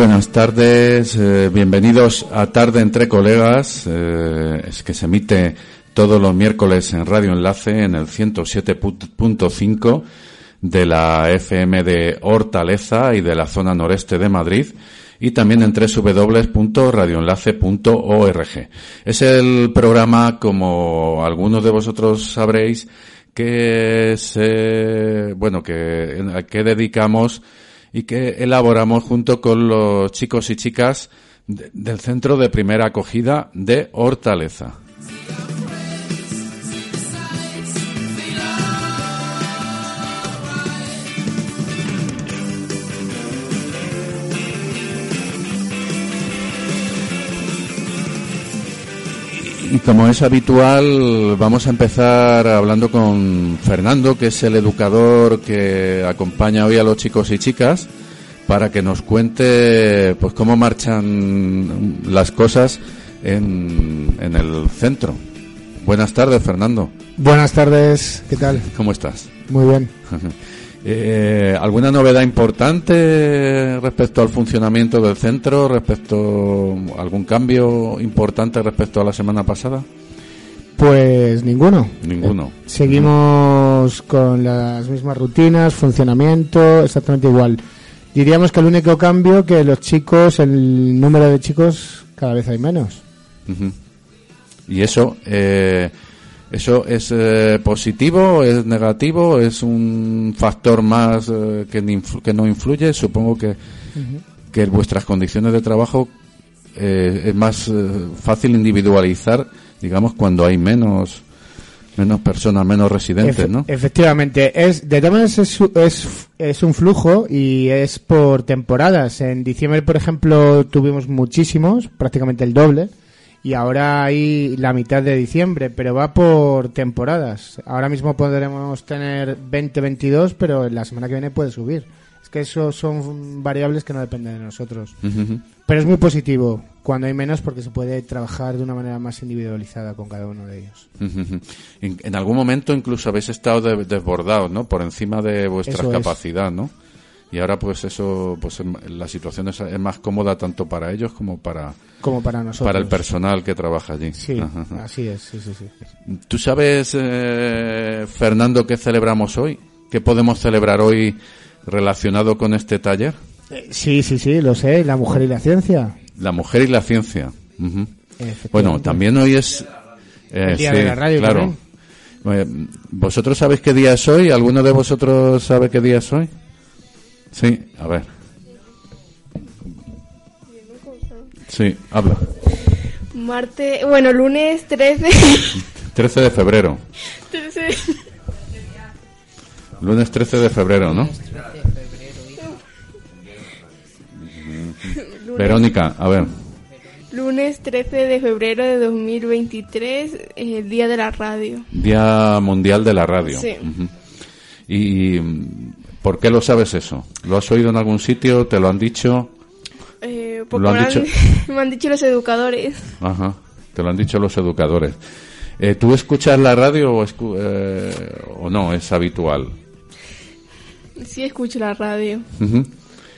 Buenas tardes, eh, bienvenidos a Tarde entre Colegas, eh, es que se emite todos los miércoles en Radio Enlace en el 107.5 de la FM de Hortaleza y de la zona noreste de Madrid y también en www.radioenlace.org. Es el programa, como algunos de vosotros sabréis, que se, bueno, que, que dedicamos y que elaboramos junto con los chicos y chicas del Centro de Primera Acogida de Hortaleza. Y como es habitual, vamos a empezar hablando con Fernando, que es el educador que acompaña hoy a los chicos y chicas, para que nos cuente pues cómo marchan las cosas en, en el centro. Buenas tardes, Fernando. Buenas tardes, ¿qué tal? ¿Cómo estás? Muy bien. Eh, ¿Alguna novedad importante respecto al funcionamiento del centro? ¿Respecto algún cambio importante respecto a la semana pasada? Pues ninguno. Ninguno. Eh, seguimos con las mismas rutinas, funcionamiento, exactamente igual. Diríamos que el único cambio que los chicos, el número de chicos cada vez hay menos. Y eso, eh, ¿eso es eh, positivo, es negativo, es un factor más eh, que, influ- que no influye? Supongo que, que vuestras condiciones de trabajo eh, es más eh, fácil individualizar, digamos, cuando hay menos menos personas, menos residentes, Efe- ¿no? Efectivamente, es de todas es, es, es un flujo y es por temporadas. En diciembre, por ejemplo, tuvimos muchísimos, prácticamente el doble, y ahora hay la mitad de diciembre, pero va por temporadas. Ahora mismo podremos tener 20, 22, pero la semana que viene puede subir. Es que eso son variables que no dependen de nosotros. Pero es muy positivo cuando hay menos porque se puede trabajar de una manera más individualizada con cada uno de ellos. En, en algún momento incluso habéis estado de- desbordados, ¿no? Por encima de vuestra capacidad, ¿no? Y ahora pues eso, pues em- la situación es, es más cómoda tanto para ellos como para, Como para nosotros. para el personal que trabaja allí. Sí, Ajá, ajá. así es, sí, sí, sí. ¿Tú sabes, eh, Fernando, qué celebramos hoy? ¿Qué podemos celebrar hoy relacionado con este taller? Eh, Sí, sí, sí, lo sé, la mujer y la ciencia. La mujer y la ciencia. Efectivamente. Bueno, también hoy es... eh, El día de la radio claro. Eh, ¿Vosotros sabéis qué día es hoy? ¿Alguno de vosotros sabe qué día es hoy? Sí, a ver. Sí, habla. Marte, bueno, lunes 13. 13 de febrero. 13 Lunes 13 de febrero, ¿no? Verónica, a ver. lunes 13 de febrero de 2023, el día de la radio. Día Mundial de la Radio. Sí. Ujú. ¿Y mm, por qué lo sabes eso? ¿Lo has oído en algún sitio? ¿Te lo han dicho? Eh, porque ¿Lo han me, dicho? me han dicho los educadores. Ajá, te lo han dicho los educadores. Eh, ¿Tú escuchas la radio o, escu- eh, o no? ¿Es habitual? Sí, escucho la radio.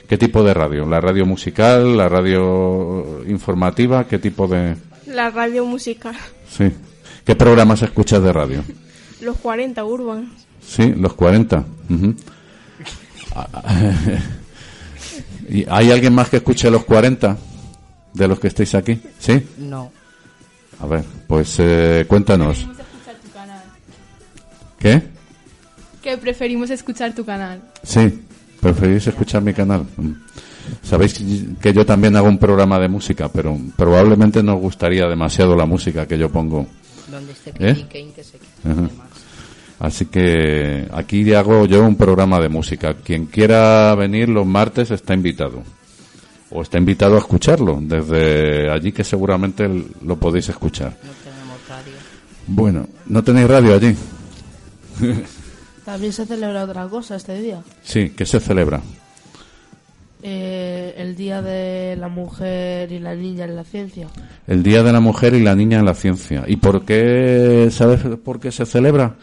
¿Qué tipo de radio? ¿La radio musical? ¿La radio informativa? ¿Qué tipo de...? La radio musical. Sí. ¿Qué programas escuchas de radio? Los 40 Urban. Sí, los 40. Ujú. ¿Y hay alguien más que escuche los 40 de los que estáis aquí? ¿Sí? No. A ver, pues eh, cuéntanos. escuchar tu canal. ¿Qué? Que preferimos escuchar tu canal. Sí, preferís escuchar mi canal. Sabéis que yo también hago un programa de música, pero probablemente no os gustaría demasiado la música que yo pongo. Donde esté ¿Eh? Que se Ajá. Así que aquí hago yo un programa de música. Quien quiera venir los martes está invitado. O está invitado a escucharlo desde allí que seguramente lo podéis escuchar. No tenemos radio. Bueno, ¿no tenéis radio allí? También se celebra otra cosa este día. Sí, ¿qué se celebra? Eh, el Día de la Mujer y la Niña en la Ciencia. El Día de la Mujer y la Niña en la Ciencia. ¿Y por qué, sabes por qué se celebra?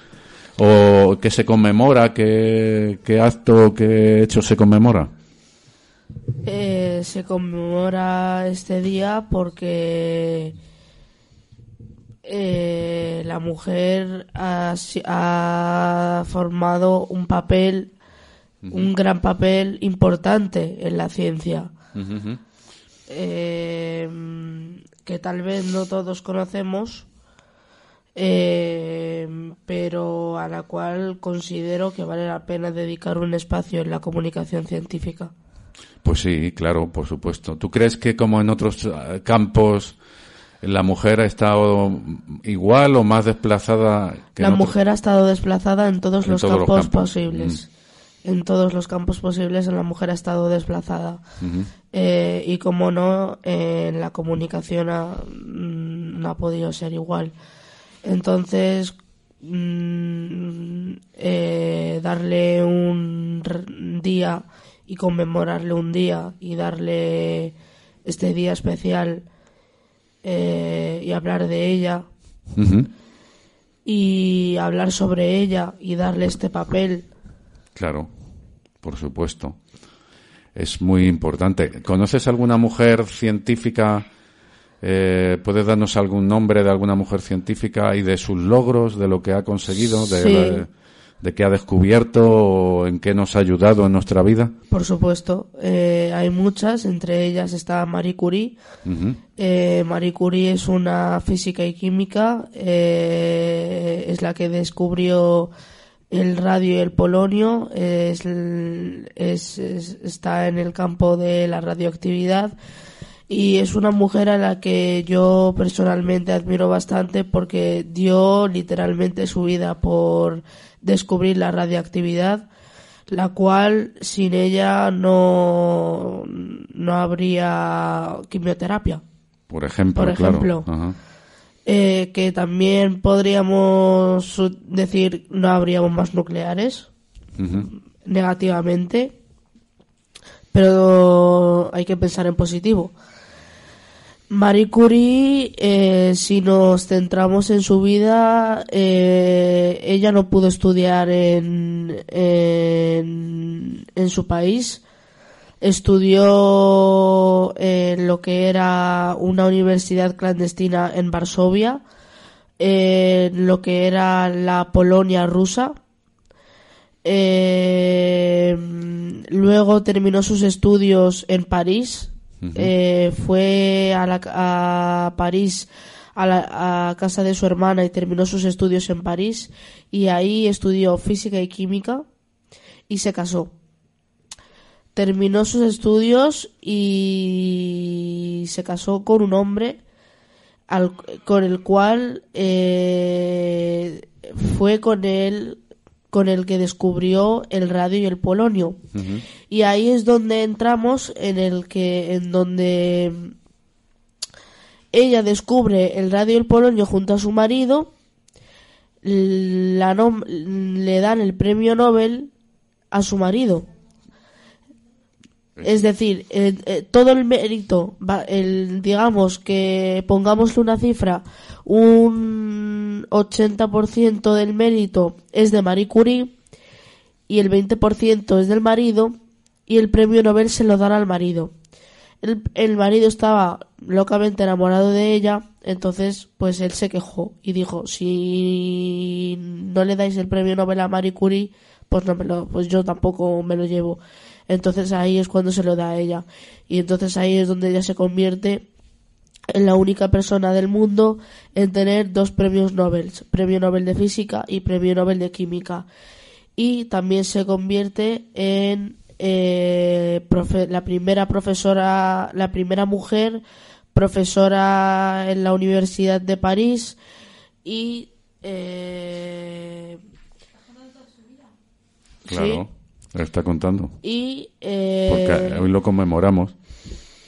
¿O qué se conmemora? ¿Qué, qué acto, qué hecho se conmemora? Eh, se conmemora este día porque eh, la mujer ha, formado un papel, un gran papel importante en la ciencia. Eh, que tal vez no todos conocemos, eh, pero a la cual considero que vale la pena dedicar un espacio en la comunicación científica. Pues sí, claro, por supuesto. ¿Tú crees que como en otros eh, campos la mujer ha estado igual o más desplazada que La en otros? mujer ha estado desplazada en todos En los todos los campos campos. Mm. posibles. En todos los campos posibles la mujer ha estado desplazada. Eh, y como no, eh, en la comunicación ha- mm, no ha podido ser igual. Entonces, mm, eh, darle un día y conmemorarle un día y darle este día especial eh, y hablar de ella y hablar sobre ella y darle este papel Claro, por supuesto. Es muy importante. ¿Conoces alguna mujer científica? Eh, ¿Puedes darnos algún nombre de alguna mujer científica y de sus logros, de lo que ha conseguido, de, Sí. la- de qué ha descubierto o en qué nos ha ayudado en nuestra vida? Por supuesto, eh, hay muchas, entre ellas está Marie Curie. Eh, Marie Curie es una física y química, eh, es la que descubrió el radio y el polonio, es- es- está en el campo de la radioactividad y es una mujer a la que yo personalmente admiro bastante porque dio literalmente su vida por descubrir la radioactividad la cual sin ella no, no habría quimioterapia. Por ejemplo, Por claro. ejemplo. Ajá. Eh, que también podríamos decir no habríamos más nucleares negativamente, pero hay que pensar en positivo. Marie Curie, eh, si nos centramos en su vida, eh, ella no pudo estudiar en, en, su país. Estudió en lo que era una universidad clandestina en Varsovia, en lo que era la Polonia rusa. Eh, luego terminó sus estudios en París. Eh, fue a, París a la casa de su hermana y terminó sus estudios en París. Y ahí estudió física y química y se casó. Terminó sus estudios y se casó con un hombre con el cual eh, fue con él con el que descubrió el radio y el polonio. Y ahí es donde entramos en el que en donde ella descubre el radio y el polonio junto a su marido la nom- le dan el premio Nobel a su marido es decir, eh, eh, todo el mérito, va- el, digamos que pongámosle una cifra, un 80% del mérito es de Marie Curie y el 20% es del marido y el premio Nobel se lo dan al marido. El, el marido estaba locamente enamorado de ella, entonces pues él se quejó y dijo, si no le dais el premio Nobel a Marie Curie, pues no me lo, pues yo tampoco me lo llevo. Entonces ahí es cuando se lo da a ella. Y entonces ahí es donde ella se convierte en la única persona del mundo en tener dos premios Nobel, premio Nobel de física y premio Nobel de química. Y también se convierte en eh, profe- la primera profesora, la primera mujer profesora en la Universidad de París y eh, Claro, lo está contando. y eh, Porque hoy lo conmemoramos.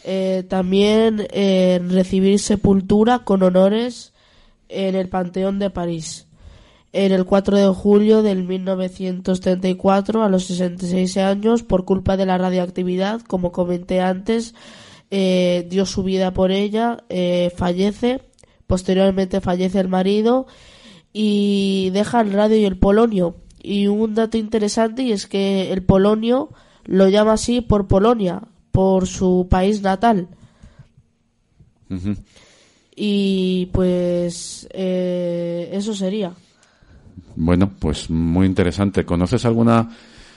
eh, también eh, recibir sepultura con honores en el Panteón de París. En el 4 de julio del 1934, a los 66 años, por culpa de la radioactividad, como comenté antes, eh, dio su vida por ella, eh, fallece, posteriormente fallece el marido y deja el radio y el polonio. Y un dato interesante y es que el polonio lo llama así por Polonia, por su país natal. Y pues eh, eso sería. Bueno, pues muy interesante. ¿Conoces alguna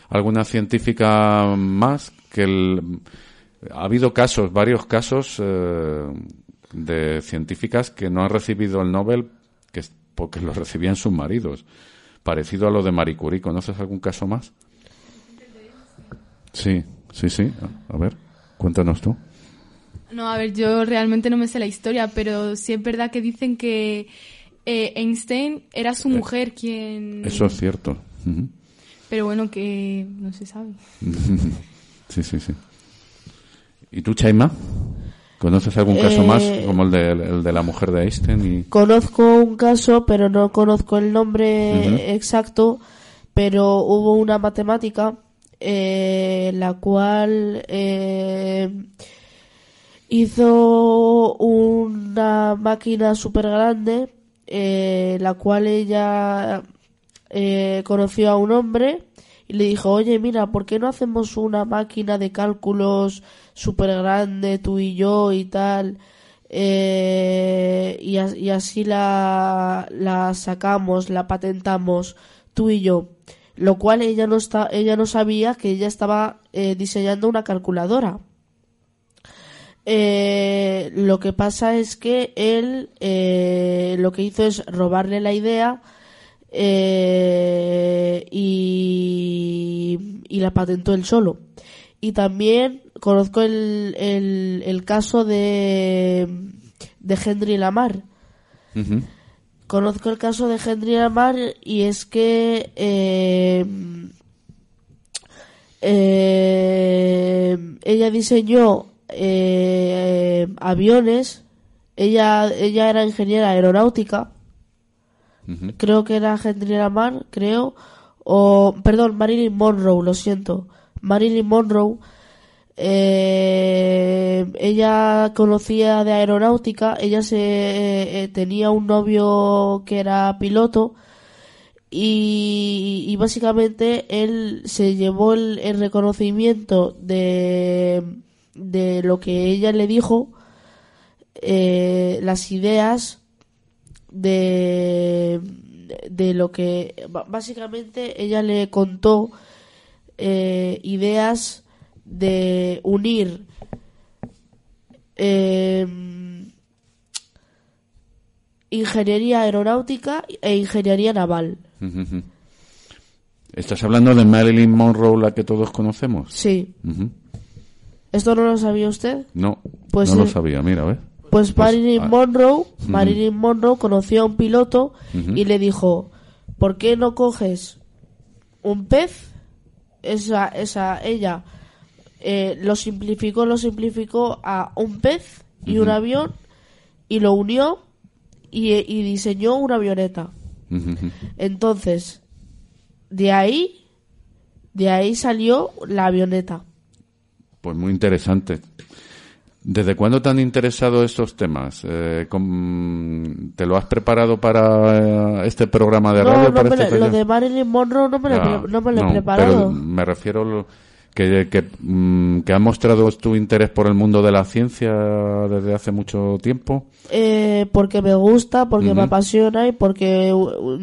alguna científica más que el- ha habido casos, varios casos eh, de científicas que no han recibido el Nobel que porque lo recibían sus maridos, parecido a lo de Marie Curie. ¿Conoces algún caso más? Sí, sí, sí. A ver, cuéntanos tú. No, a ver, yo realmente no me sé la historia, pero sí es verdad que dicen que eh, Einstein era su mujer quien... Eso es cierto. Ujú. Pero bueno, que no se sabe. Sí, sí, sí. ¿Y tú, Chaima? ¿Conoces algún caso Eh, más como el de, el de la mujer de Einstein? Y... Conozco un caso, pero no conozco el nombre exacto, pero hubo una matemática eh, la cual eh, hizo una máquina súper grande, eh, la cual ella eh, conoció a un hombre y le dijo, oye, mira, ¿por qué no hacemos una máquina de cálculos súper grande, tú y yo y tal? Eh, y, y así la, sacamos, la patentamos, tú y yo. Lo cual ella no, está, ella no sabía que ella estaba eh, diseñando una calculadora. Eh, lo que pasa es que él lo que hizo es robarle la idea y la patentó él solo. Y también conozco el, el, el caso de, de Henry Lamar. Conozco el caso de Henry Lamar y es que eh, eh, ella diseñó eh, aviones. Ella, ella era ingeniera aeronáutica. Creo que era Henry Lamar, creo. O, perdón, Marilyn Monroe, lo siento. Marilyn Monroe. Eh, ella conocía de aeronáutica. Ella se eh, eh, tenía un novio que era piloto. Y, básicamente él se llevó el, reconocimiento de, de lo que ella le dijo, eh, las ideas de, de lo que básicamente ella le contó ideas de unir eh, ingeniería aeronáutica e ingeniería naval. ¿Estás hablando de Marilyn Monroe, la que todos conocemos? Sí. ¿Esto no lo sabía usted? No, Pues no lo sabía, mira, ¿ves? Pues Pues, Marilyn ah. Monroe, Marilyn Monroe conoció a un piloto y le dijo, ¿por qué no coges un pez? Esa, esa, ella eh, lo simplificó, lo simplificó a un pez y un avión y lo unió y, y diseñó una avioneta. Entonces, de ahí, de ahí salió la avioneta. Pues muy interesante. ¿Desde cuándo te han interesado estos temas? Eh, ¿Te lo has preparado para eh, este programa de No, radio? no para me este lo- lo de Marilyn Monroe no me lo, he Ya, pre- no me lo he no, preparado. pero me refiero lo- que, que, mm, que mostrado tu interés por el mundo de la ciencia desde hace mucho tiempo. Eh, porque me gusta, porque me apasiona y porque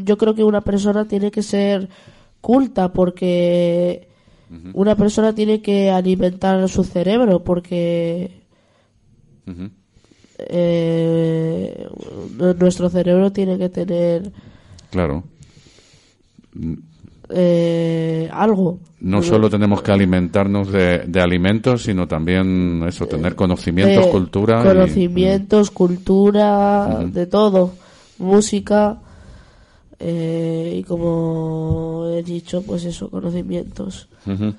yo creo que una persona tiene que ser culta, porque una persona tiene que alimentar su cerebro, porque eh, nu- nuestro cerebro tiene que tener Claro. Eh, algo. No solo tenemos que alimentarnos de, de alimentos, sino también eso, tener conocimientos, de cultura. y- Conocimientos, cultura, Ujú. de todo. Música. eh, y como he dicho, pues eso, conocimientos. Ujú.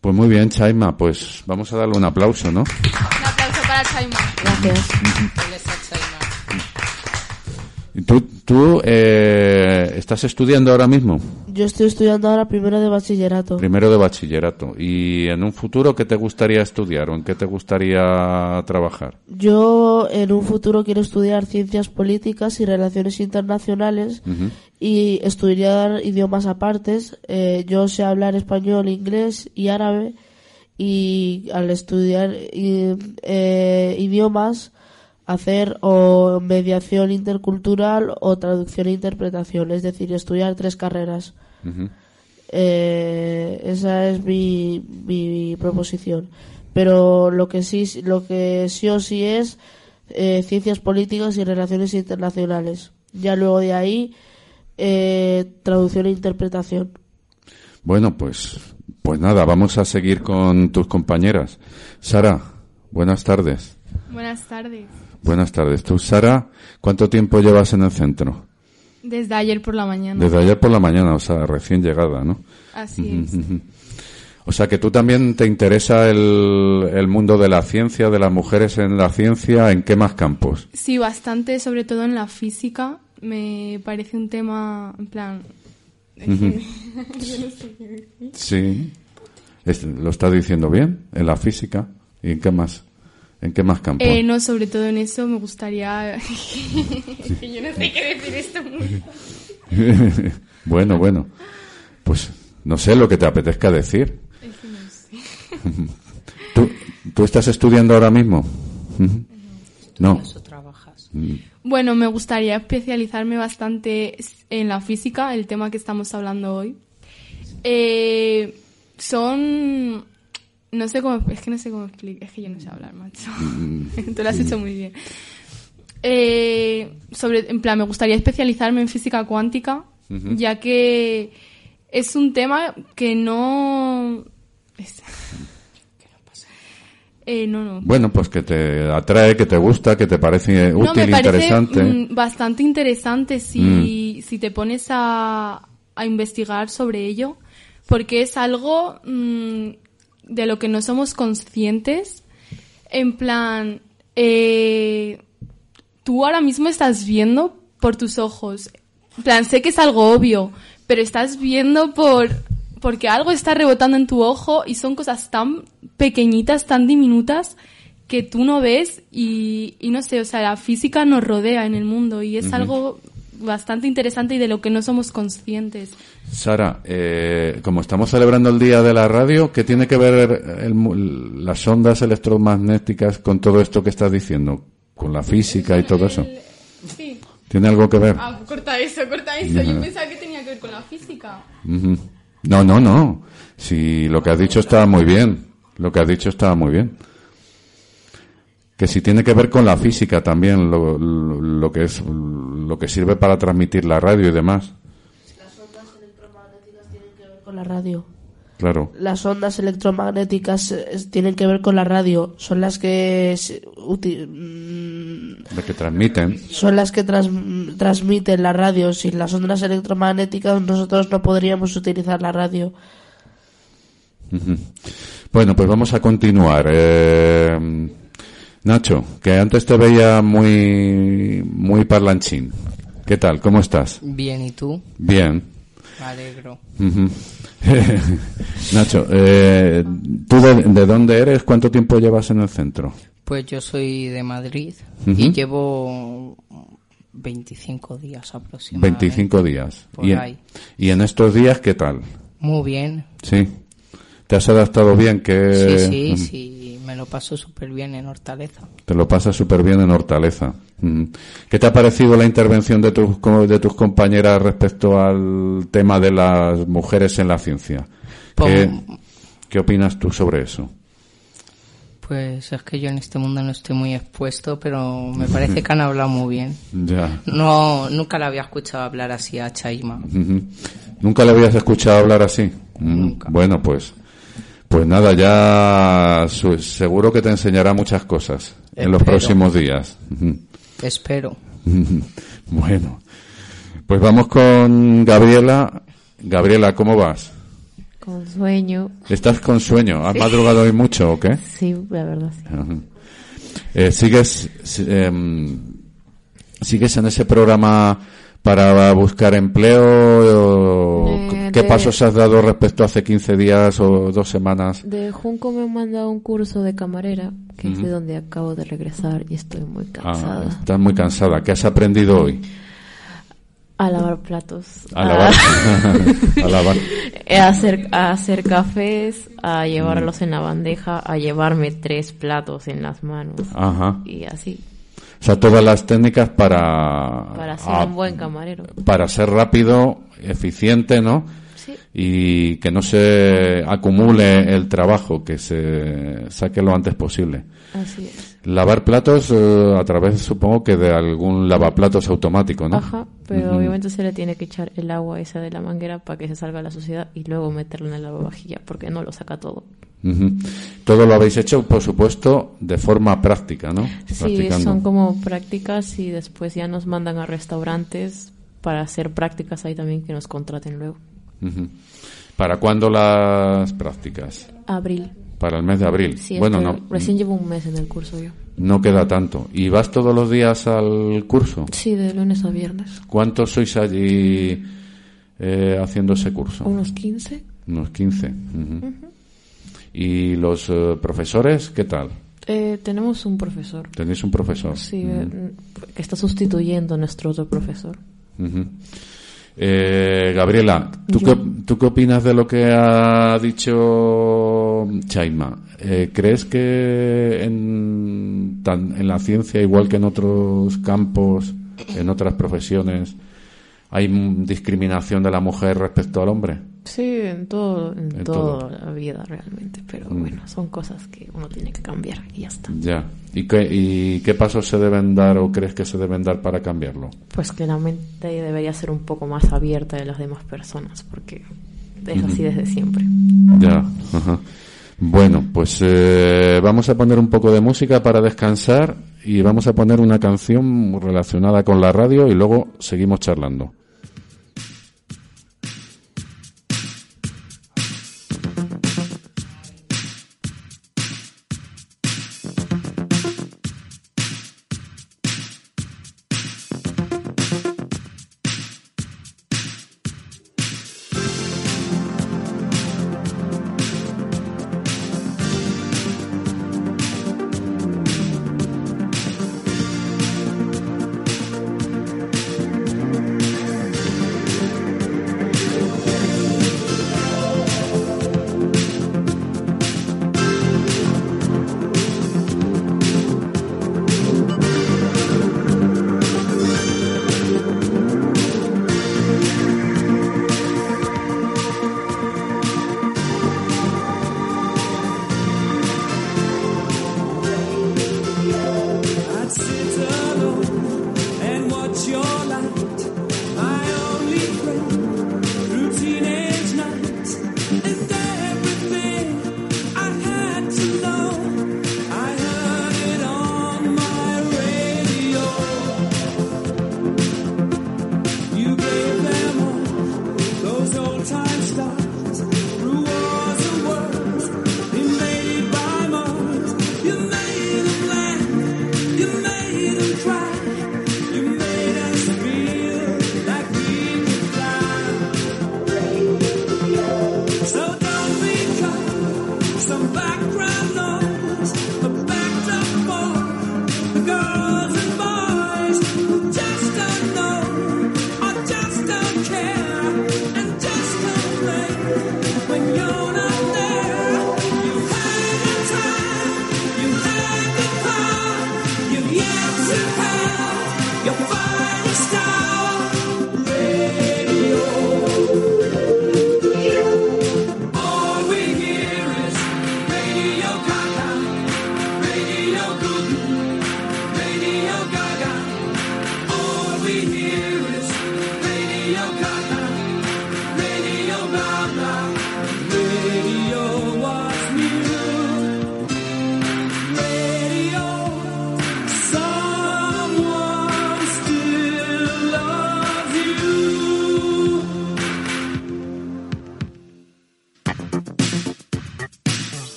Pues muy bien, Chaima, pues vamos a darle un aplauso, ¿no? Un aplauso para Chaima. Gracias. ¿Y ¿Tú, tú eh, estás estudiando ahora mismo? Yo estoy estudiando ahora primero de bachillerato. Primero de bachillerato. ¿Y en un futuro qué te gustaría estudiar o en qué te gustaría trabajar? Yo en un futuro quiero estudiar ciencias políticas y relaciones internacionales y estudiar idiomas apartes. Eh, yo sé hablar español, inglés y árabe y al estudiar eh, idiomas hacer o mediación intercultural o traducción e interpretación, es decir, estudiar tres carreras. Eh, esa es mi, mi proposición. Pero lo que sí, lo que sí o sí es eh, ciencias políticas y relaciones internacionales. Ya luego de ahí eh, traducción e interpretación. Bueno, pues, pues nada, vamos a seguir con tus compañeras. Sara, buenas tardes. Buenas tardes. Buenas tardes. Tú, Sara, ¿cuánto tiempo llevas en el centro? Desde ayer por la mañana. Desde ayer por la mañana, o sea, recién llegada, ¿no? Así es. O sea, que tú también te interesa el, el mundo de la ciencia, de las mujeres en la ciencia, ¿en qué más campos? Sí, bastante, sobre todo en la física. Me parece un tema, en plan... Sí. ¿Lo está diciendo bien? ¿En la física? ¿Y en qué más? ¿En qué más campos? Eh, no, sobre todo en eso me gustaría... que yo no sé qué decir esto. muy- bueno, bueno. Pues no sé lo que te apetezca decir. Es que no sé. ¿Tú, tú estás estudiando ahora mismo? No. ¿Eso trabajas? Bueno, me gustaría especializarme bastante en la física, el tema que estamos hablando hoy. Eh, son... No sé cómo... Es que no sé cómo explicar. Es que yo no sé hablar, macho. Tú lo has hecho muy bien. Eh, sobre, en plan, me gustaría especializarme en física cuántica, ya que es un tema que no... es- Eh, no, no. Bueno, pues que te atrae, que te gusta, que te parece No, útil, me parece interesante. mm, bastante interesante si, si te pones a, a investigar sobre ello, porque es algo mm, de lo que no somos conscientes. En plan, eh, tú ahora mismo estás viendo por tus ojos. En plan, sé que es algo obvio, pero estás viendo por porque algo está rebotando en tu ojo y son cosas tan pequeñitas, tan diminutas que tú no ves y, y no sé, o sea, la física nos rodea en el mundo y es algo bastante interesante y de lo que no somos conscientes. Sara, eh, como estamos celebrando el Día de la Radio, ¿qué tiene que ver el mu- las ondas electromagnéticas con todo esto que estás diciendo? ¿Con la física y todo eso? Sí. ¿Tiene algo que ver? Ah, corta eso, corta eso. Yo pensaba que tenía que ver con la física. No, no, no. Si lo que has dicho está muy bien. Lo que has dicho está muy bien. Que si tiene que ver con la física también, lo, lo- lo que es, lo que sirve para transmitir la radio y demás. Con la radio. Claro. Las ondas electromagnéticas eh, tienen que ver con la radio. Son las que uti- mm, que transmiten. son las que trans- transmiten la radio. Sin las ondas electromagnéticas nosotros no podríamos utilizar la radio. Bueno, pues vamos a continuar. Eh, Nacho, que antes te veía muy, muy parlanchín. ¿Qué tal? ¿Cómo estás? Bien, ¿y tú? Bien. Me alegro. Nacho, eh, ¿tú de, de dónde eres? ¿Cuánto tiempo llevas en el centro? Pues yo soy de Madrid y llevo 25 días aproximadamente. 25 días. Por ¿Y, en, ahí. y en estos días qué tal? Muy bien. Sí. ¿Te has adaptado bien? Que Sí, sí, sí. Me lo paso súper bien en Hortaleza. Te lo pasas súper bien en Hortaleza. Ujú. ¿Qué te ha parecido la intervención de tus, de tus compañeras respecto al tema de las mujeres en la ciencia? ¿Qué, Pon- qué opinas tú sobre eso? Pues es que yo en este mundo no estoy muy expuesto, pero me parece que han hablado muy bien. Ya. No, nunca la había escuchado hablar así a Chaima. ¿Nunca le habías escuchado hablar así? Mm, Nunca. Bueno, pues, pues nada, ya su- seguro que te enseñará muchas cosas en los próximos días. Espero. Bueno, pues vamos con Gabriela. Gabriela, ¿cómo vas? Con sueño. ¿Estás con sueño? ¿Has madrugado hoy mucho o qué? Sí, la verdad, sí. Ajá. Eh, ¿Sigues si- em, sigues en ese programa para buscar empleo? ¿Qué de- pasos has dado respecto a hace 15 días o dos semanas? De Junco me han mandado un curso de camarera, que es de donde acabo de regresar y estoy muy Ah, cansada. estás muy cansada. ¿Qué has aprendido hoy? A lavar platos. A lavar. a lavar. a hacer, a hacer cafés, a llevarlos en la bandeja, a llevarme tres platos en las manos. Ajá. Y así. O sea, todas las técnicas para... Para ser a- un buen camarero. Para ser rápido, eficiente, ¿no? Sí. Y que no se acumule el trabajo, que se saque lo antes posible. Así es. Lavar platos eh, a través, supongo que de algún lavaplatos automático, ¿no? Ajá, pero obviamente se le tiene que echar el agua esa de la manguera para que se salga la suciedad y luego meterlo en el lavavajilla porque no lo saca todo. Todo lo habéis hecho, por supuesto, de forma práctica, ¿no? Sí, son como prácticas y después ya nos mandan a restaurantes para hacer prácticas ahí también que nos contraten luego. ¿Para cuándo las prácticas? Abril. Para el mes de abril. Sí, bueno, no, recién llevo un mes en el curso yo. no queda tanto. ¿Y vas todos los días al curso? Sí, de lunes a viernes. ¿Cuántos sois allí eh, haciendo ese curso? Unos 15. Unos 15. ujú. ¿Y los eh, profesores qué tal? Eh, tenemos un profesor. ¿Tenéis un profesor? Sí, eh, que está sustituyendo a nuestro otro profesor. Eh, Gabriela, ¿tú qué, ¿tú qué opinas de lo que ha dicho Chaima? Eh, ¿Crees que en, tan- en la ciencia, igual que en otros campos, en otras profesiones, hay discriminación de la mujer respecto al hombre? Sí, en todo, en, En toda todo. la vida realmente, pero Mm. bueno, son cosas que uno tiene que cambiar y ya está. Ya. ¿Y qué, ¿Y qué pasos se deben dar o crees que se deben dar para cambiarlo? Pues que la mente debería ser un poco más abierta de las demás personas, porque es así desde siempre. Ya. ajá. Bueno, pues eh, vamos a poner un poco de música para descansar y vamos a poner una canción relacionada con la radio y luego seguimos charlando.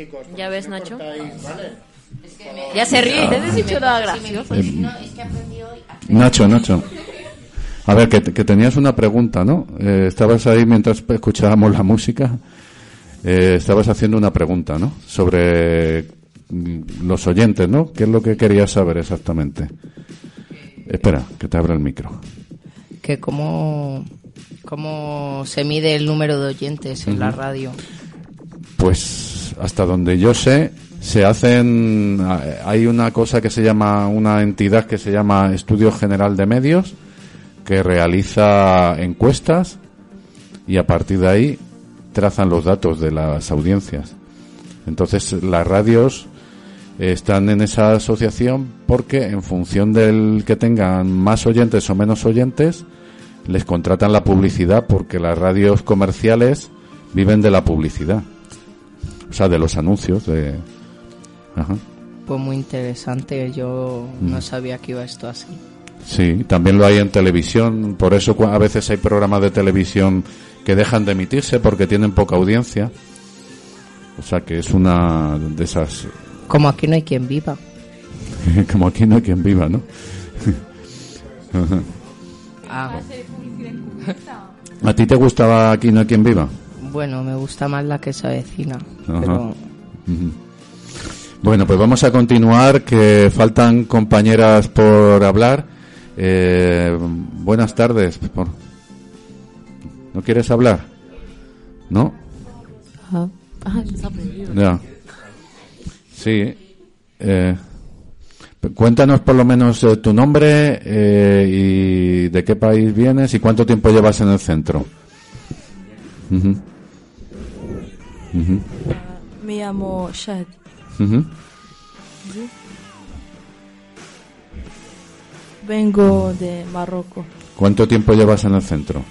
Chicos. ¿Ya ves, Nacho? ¿vale? Ya se ríe, no has dicho nada gracioso. Nacho, Nacho. A ver, que, que tenías una pregunta, ¿no? Eh, estabas ahí mientras escuchábamos la música. Eh, estabas haciendo una pregunta, ¿no? Sobre mm, los oyentes, ¿no? ¿Qué es lo que querías saber exactamente? Espera, que te abra el micro. Que cómo, cómo se mide el número de oyentes en la radio. Pues hasta donde yo sé, se hacen. Hay una cosa que se llama, una entidad que se llama Estudio General de Medios, que realiza encuestas y a partir de ahí trazan los datos de las audiencias. Entonces, las radios están en esa asociación porque en función del que tengan más oyentes o menos oyentes, les contratan la publicidad porque las radios comerciales viven de la publicidad. O sea, de los anuncios de Ajá. Pues muy interesante, yo Mm. no sabía que iba esto así. Sí, también lo hay en televisión, por eso a veces hay programas de televisión que dejan de emitirse porque tienen poca audiencia. O sea que es una de esas Como aquí no hay quien viva. como aquí no hay quien viva, ¿no? Ah, ¿A ti te gustaba aquí no hay quien viva? Bueno, me gusta más la que se avecina. Pero. Bueno, pues vamos a continuar, que faltan compañeras por hablar. Eh, buenas tardes. por- ¿No quieres hablar? ¿No? Ah, aprendido. Ya. Sí. Eh, cuéntanos por lo menos eh, tu nombre eh, y de qué país vienes y cuánto tiempo llevas en el centro. Ujú. Ujú. Me llamo Shad. Vengo de Marruecos. ¿Cuánto tiempo llevas en el centro?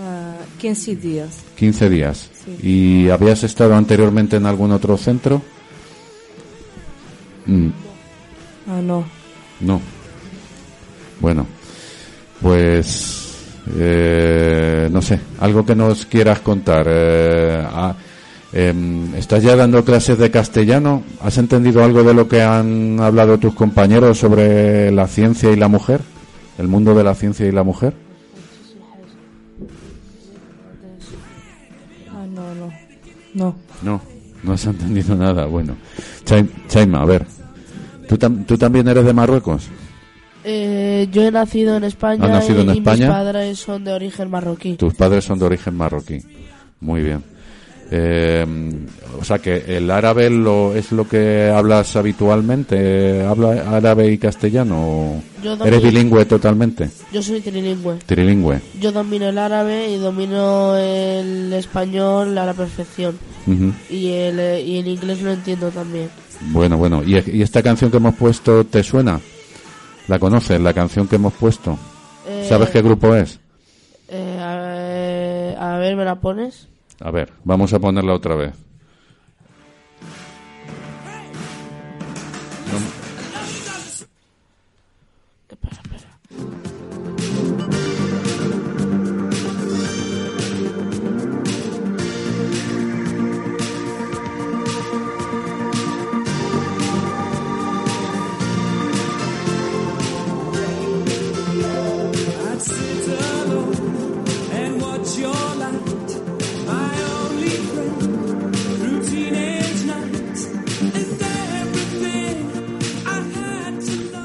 Ah, 15 días. 15 días. Sí. ¿Y habías estado anteriormente en algún otro centro? Mm, Ah, no. no. Bueno, pues eh, no sé, algo que nos quieras contar. Eh, ah, em, ¿Estás ya dando clases de castellano? ¿Has entendido algo de lo que han hablado tus compañeros sobre la ciencia y la mujer? ¿El mundo de la ciencia y la mujer? Ah, no, no. No. No, no has entendido nada. Bueno, Chaim- Chaima, a ver, ¿tú, tam- ¿tú también eres de Marruecos? Eh, yo he nacido en España ¿Has nacido en y, España? mis padres son de origen marroquí. Tus padres son de origen marroquí. Muy bien. Eh, o sea que el árabe lo, es lo que hablas habitualmente. ¿Habla árabe y castellano? Yo ¿Eres bilingüe totalmente? Yo soy trilingüe. Trilingüe. Yo domino el árabe y domino el español a la perfección. Y el, y el inglés lo entiendo también. Bueno, bueno. ¿Y, ¿Y esta canción que hemos puesto te suena? ¿La conoces? La canción que hemos puesto. Eh, ¿Sabes qué grupo es? eh, a, ver, a ver, ¿me la pones? A ver, vamos a ponerla otra vez.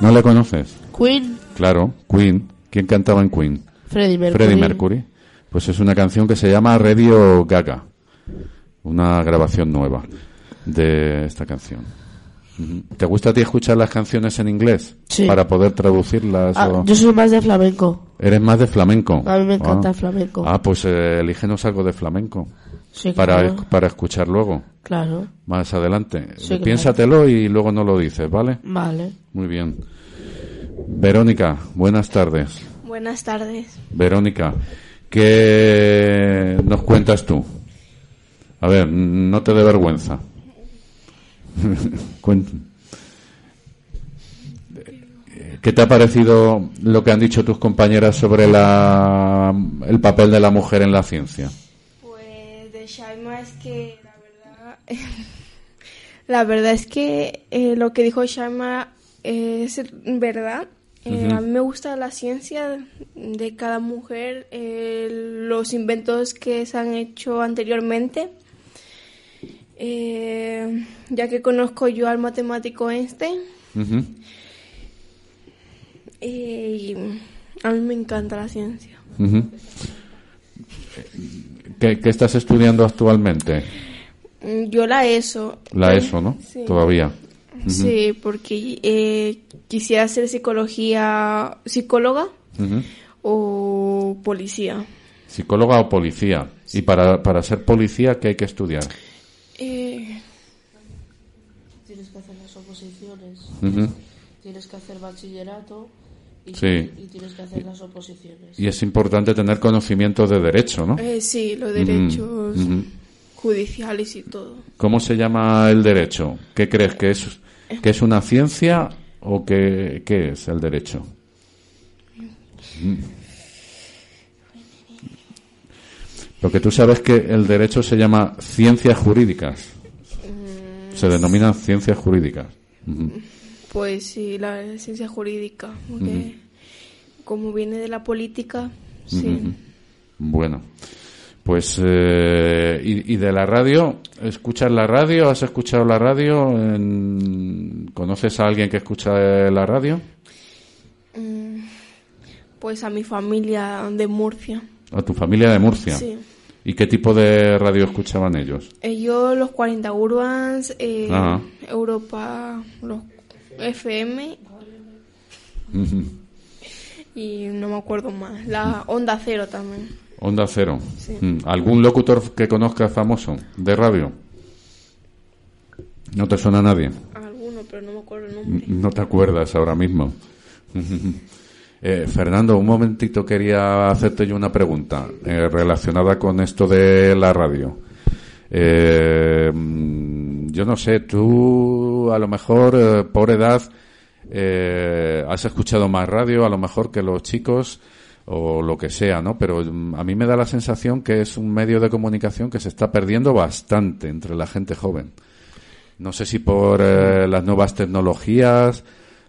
¿No le conoces? Queen, Claro, Queen. ¿Quién cantaba en Queen? Freddie Mercury. Freddie Mercury. Pues es una canción que se llama Radio Gaga. Una grabación nueva de esta canción. ¿Te gusta a ti escuchar las canciones en inglés? Sí. Para poder traducirlas. Ah, o- yo soy más de flamenco. ¿Eres más de flamenco? A mí me encanta Ah. el flamenco. Ah, pues eh, elígenos algo de flamenco. Sí, Para, claro. para escuchar luego, Claro. más adelante. Sí, claro. Piénsatelo y luego no lo dices, ¿vale? Vale. Muy bien. Verónica, buenas tardes. Buenas tardes. Verónica, ¿qué nos cuentas tú? A ver, no te dé vergüenza. ¿Qué te ha parecido lo que han dicho tus compañeras sobre la, el papel de la mujer en la ciencia? Pues de Shaima es que la verdad La verdad es que eh, lo que dijo Sharma es verdad. Eh. A mí me gusta la ciencia de cada mujer, eh, los inventos que se han hecho anteriormente. Eh, ya que conozco yo al matemático Einstein, Ujú. eh, y a mí me encanta la ciencia. ¿Qué, qué estás estudiando actualmente? Mm, Yo la ESO. La ESO, ¿no? Sí. Todavía. Sí, porque eh, quisiera ser psicología, psicóloga o policía. Psicóloga o policía. Y para, para ser policía, ¿qué hay que estudiar? Eh, Tienes que hacer las oposiciones, tienes que hacer bachillerato y, Sí. y tienes que hacer las oposiciones. Y es importante tener conocimiento de derecho, ¿no? eh, sí, los derechos ujú. judiciales y todo. ¿Cómo se llama el derecho? ¿Qué crees que es? ¿Que es una ciencia o que, qué es el derecho? Mm. Lo que tú sabes que el derecho se llama ciencias jurídicas. Se denominan ciencias jurídicas. Ujú. Pues sí, la ciencia jurídica, porque como viene de la política, sí. Bueno, pues eh, y, y de la radio, ¿escuchas la radio? ¿Has escuchado la radio? En- ¿Conoces a alguien que escucha la radio? Mm, Pues a mi familia de Murcia. A tu familia de Murcia. Sí. ¿Y qué tipo de radio escuchaban ellos? Ellos, los 40 Urbans, eh, Ajá. Europa, los FM y no me acuerdo más. La Onda Cero también. Onda Cero. Sí. Mm. ¿Algún locutor que conozcas famoso de radio? ¿No te suena a nadie? Alguno, pero no me acuerdo el nombre. No te acuerdas ahora mismo. Eh, Fernando, un momentito quería hacerte yo una pregunta eh, relacionada con esto de la radio. Eh, mm, yo no sé, tú a lo mejor eh, por edad eh, has escuchado más radio, a lo mejor que los chicos o lo que sea, ¿no? Pero mm, a mí me da la sensación que es un medio de comunicación que se está perdiendo bastante entre la gente joven. No sé si por eh, las nuevas tecnologías,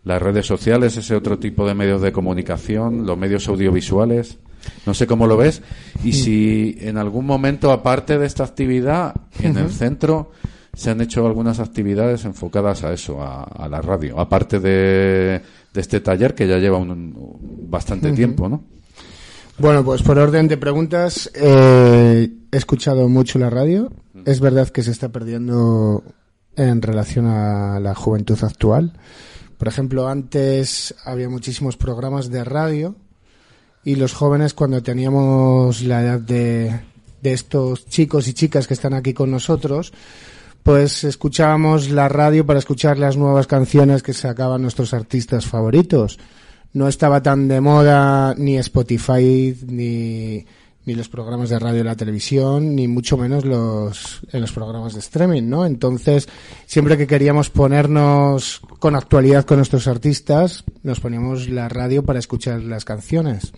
las redes sociales, ese otro tipo de medios de comunicación, los medios audiovisuales. No sé cómo lo ves. Y si en algún momento, aparte de esta actividad, en el centro se han hecho algunas actividades enfocadas a eso, a, a la radio. Aparte de, de este taller que ya lleva un, un- bastante tiempo, ¿no? Bueno, pues por orden de preguntas, eh, he escuchado mucho la radio. Es verdad que se está perdiendo en relación a la juventud actual. Por ejemplo, antes había muchísimos programas de radio y los jóvenes cuando teníamos la edad de, de estos chicos y chicas que están aquí con nosotros, pues escuchábamos la radio para escuchar las nuevas canciones que sacaban nuestros artistas favoritos. No estaba tan de moda ni Spotify ni, ni los programas de radio y la televisión, ni mucho menos los, en los programas de streaming, ¿no? Entonces, siempre que queríamos ponernos con actualidad con nuestros artistas, nos poníamos la radio para escuchar las canciones.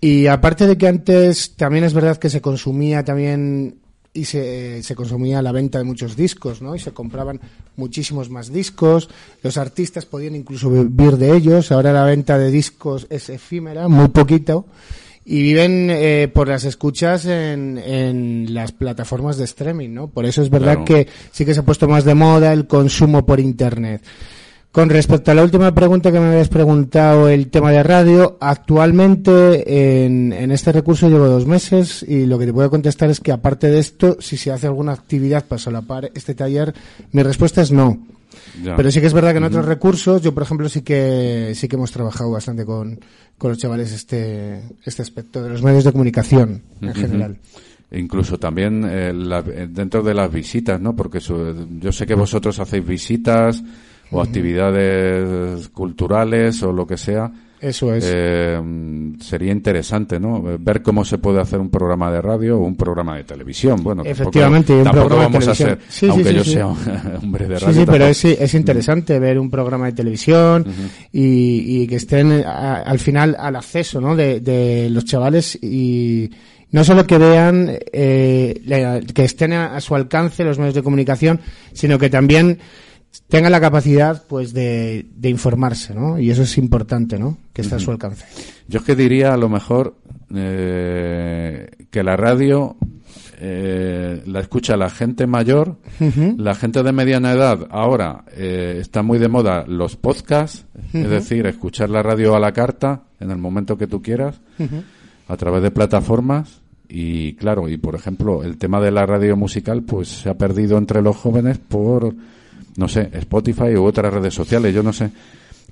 Y aparte de que antes también es verdad que se consumía también y se, se consumía la venta de muchos discos, ¿no? Y se compraban muchísimos más discos, los artistas podían incluso vivir de ellos, ahora la venta de discos es efímera, muy poquito, y viven eh, por las escuchas en, en las plataformas de streaming, ¿no? Por eso es verdad Claro. que sí que se ha puesto más de moda el consumo por Internet. Con respecto a la última pregunta que me habías preguntado, el tema de radio, actualmente en, en este recurso llevo dos meses y lo que te puedo contestar es que aparte de esto, si se hace alguna actividad para solapar este taller, mi respuesta es no. Ya. Pero sí que es verdad que en otros recursos, yo por ejemplo sí que sí que hemos trabajado bastante con, con los chavales este, este aspecto de los medios de comunicación en general. Incluso también eh, la- eh, dentro de las visitas, ¿no? Porque su- yo sé que vosotros hacéis visitas o actividades culturales o lo que sea Eso es. Eh, sería interesante, ¿no? Ver cómo se puede hacer un programa de radio o un programa de televisión. Bueno, tampoco- Efectivamente, un tampoco, programa de vamos a televisión. ser, Sí, sí, aunque sí, yo sí. sea hombre de Sí, radio. sí, pero tampoco- es, es interesante ver un programa de televisión y, y que estén a- al final al acceso ¿no? de, de los chavales y no solo que vean, eh, que estén a, a su alcance los medios de comunicación, sino que también tengan la capacidad pues de, de informarse, ¿no? Y eso es importante, ¿no? Que esté a su alcance. Yo es que diría a lo mejor eh, que la radio eh, la escucha la gente mayor, la gente de mediana edad. Ahora eh, está muy de moda los podcasts, es decir, escuchar la radio a la carta en el momento que tú quieras, a través de plataformas. Y claro, y por ejemplo, el tema de la radio musical, pues se ha perdido entre los jóvenes por, no sé, Spotify u otras redes sociales. Yo no sé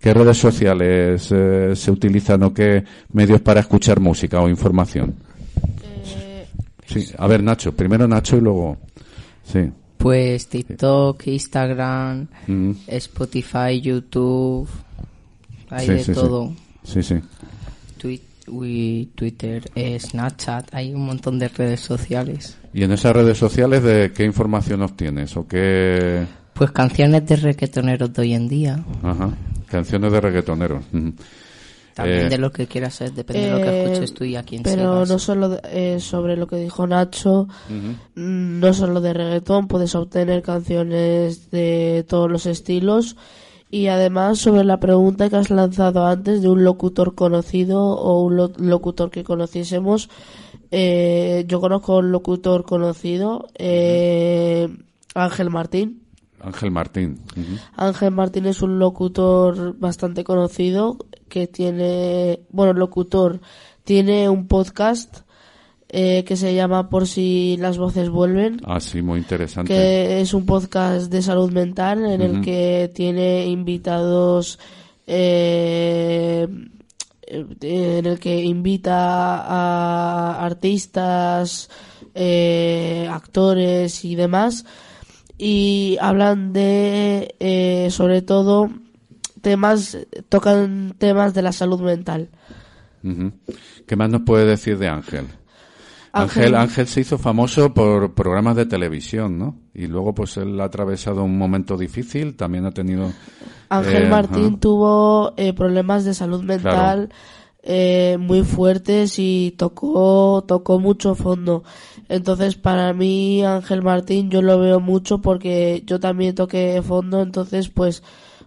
qué redes sociales eh, se utilizan o qué medios para escuchar música o información. Sí, a ver, Nacho, primero Nacho y luego. Sí. Pues TikTok, Instagram, Mm. Spotify, YouTube, hay Sí, de sí, todo. Sí, sí. Twitter, eh, Snapchat, hay un montón de redes sociales. ¿Y en esas redes sociales de qué información obtienes? ¿O qué.? Pues canciones de reggaetoneros de hoy en día. Ajá. Canciones de reggaetoneros. También Eh, de lo que quieras saber, depende de lo que escuches tú y a quién Pero sigas. no solo de- eh, sobre lo que dijo Nacho, mm, no solo de reggaetón, puedes obtener canciones de todos los estilos. Y además sobre la pregunta que has lanzado antes de un locutor conocido o un lo- locutor que conociésemos, eh, yo conozco un locutor conocido, eh, Ángel Martín. Ángel Martín. Ángel Martín es un locutor bastante conocido que tiene, bueno, locutor, tiene un podcast eh, que se llama Por si las voces vuelven, Ah, sí, muy interesante. que es un podcast de salud mental en el que tiene invitados eh, en el que invita a artistas, eh, actores y demás y hablan de eh, sobre todo temas tocan temas de la salud mental. ¿Qué más nos puede decir de Ángel? Ángel- Ángel, se hizo famoso por programas de televisión, ¿no? Y luego, pues él ha atravesado un momento difícil, también ha tenido. Ángel eh, Martín ajá. tuvo eh, problemas de salud mental eh, muy fuertes y tocó tocó mucho fondo. Entonces, para mí Ángel Martín yo lo veo mucho porque yo también toqué fondo, entonces pues